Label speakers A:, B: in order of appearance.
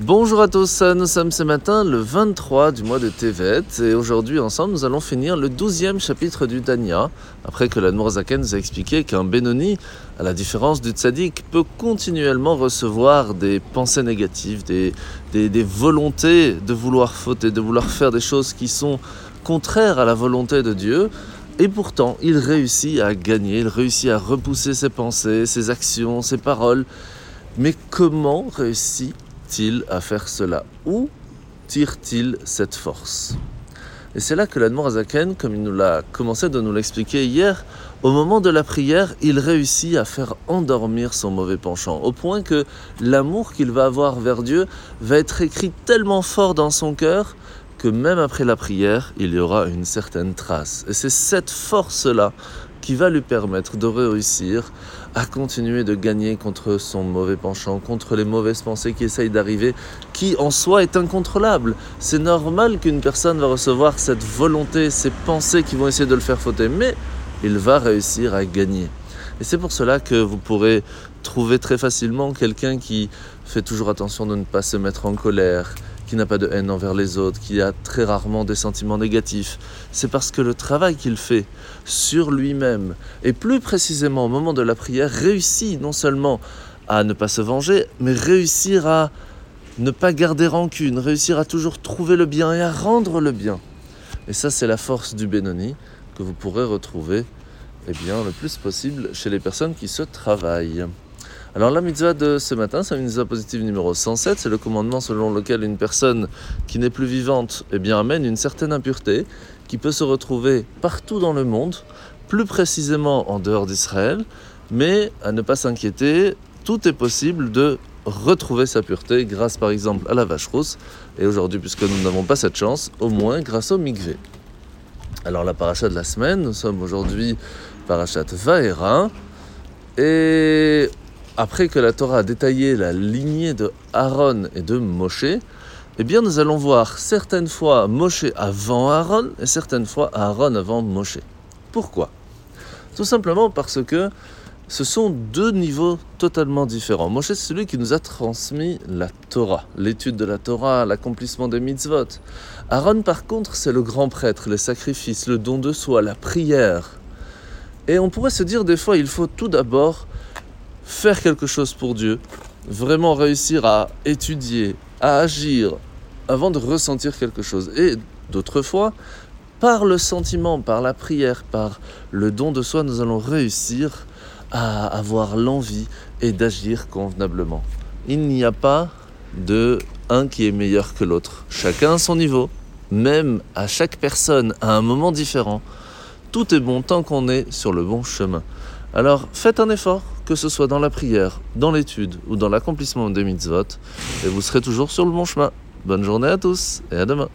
A: Bonjour à tous, nous sommes ce matin le 23 du mois de Tevet et aujourd'hui ensemble nous allons finir le 12e chapitre du Dania après que l'Admorazaken nous a expliqué qu'un Benoni, à la différence du Tzadik, peut continuellement recevoir des pensées négatives, des, des, des volontés de vouloir fauter, de vouloir faire des choses qui sont contraires à la volonté de Dieu et pourtant il réussit à gagner, il réussit à repousser ses pensées, ses actions, ses paroles. Mais comment réussit il à faire cela Où tire-t-il cette force Et c'est là que l'Admorazaken, comme il nous l'a commencé de nous l'expliquer hier, au moment de la prière, il réussit à faire endormir son mauvais penchant, au point que l'amour qu'il va avoir vers Dieu va être écrit tellement fort dans son cœur que même après la prière, il y aura une certaine trace. Et c'est cette force-là qui va lui permettre de réussir à continuer de gagner contre son mauvais penchant, contre les mauvaises pensées qui essayent d'arriver, qui en soi est incontrôlable. C'est normal qu'une personne va recevoir cette volonté, ces pensées qui vont essayer de le faire fauter, mais il va réussir à gagner. Et c'est pour cela que vous pourrez trouver très facilement quelqu'un qui fait toujours attention de ne pas se mettre en colère, qui n'a pas de haine envers les autres, qui a très rarement des sentiments négatifs. C'est parce que le travail qu'il fait sur lui-même, et plus précisément au moment de la prière, réussit non seulement à ne pas se venger, mais réussir à ne pas garder rancune, réussir à toujours trouver le bien et à rendre le bien. Et ça, c'est la force du Benoni que vous pourrez retrouver eh bien, le plus possible chez les personnes qui se travaillent. Alors la mitzvah de ce matin, c'est la mitzvah positive numéro 107, c'est le commandement selon lequel une personne qui n'est plus vivante eh bien, amène une certaine impureté qui peut se retrouver partout dans le monde, plus précisément en dehors d'Israël, mais à ne pas s'inquiéter, tout est possible de retrouver sa pureté grâce par exemple à la vache rousse, et aujourd'hui puisque nous n'avons pas cette chance, au moins grâce au mikvé. Alors la paracha de la semaine, nous sommes aujourd'hui parachat Vaera, et après que la Torah a détaillé la lignée de Aaron et de Moshe, eh bien nous allons voir certaines fois Moshe avant Aaron et certaines fois Aaron avant Moshe. Pourquoi? Tout simplement parce que ce sont deux niveaux totalement différents. Moshe, c'est celui qui nous a transmis la Torah, l'étude de la Torah, l'accomplissement des mitzvot. Aaron, par contre, c'est le grand prêtre, les sacrifices, le don de soi, la prière. Et on pourrait se dire des fois, il faut tout d'abord faire quelque chose pour Dieu, vraiment réussir à étudier, à agir, avant de ressentir quelque chose. Et d'autres fois, par le sentiment, par la prière, par le don de soi, nous allons réussir à avoir l'envie et d'agir convenablement. Il n'y a pas de un qui est meilleur que l'autre. Chacun à son niveau, même à chaque personne à un moment différent. Tout est bon tant qu'on est sur le bon chemin. Alors faites un effort, que ce soit dans la prière, dans l'étude ou dans l'accomplissement des mitzvot, et vous serez toujours sur le bon chemin. Bonne journée à tous et à demain.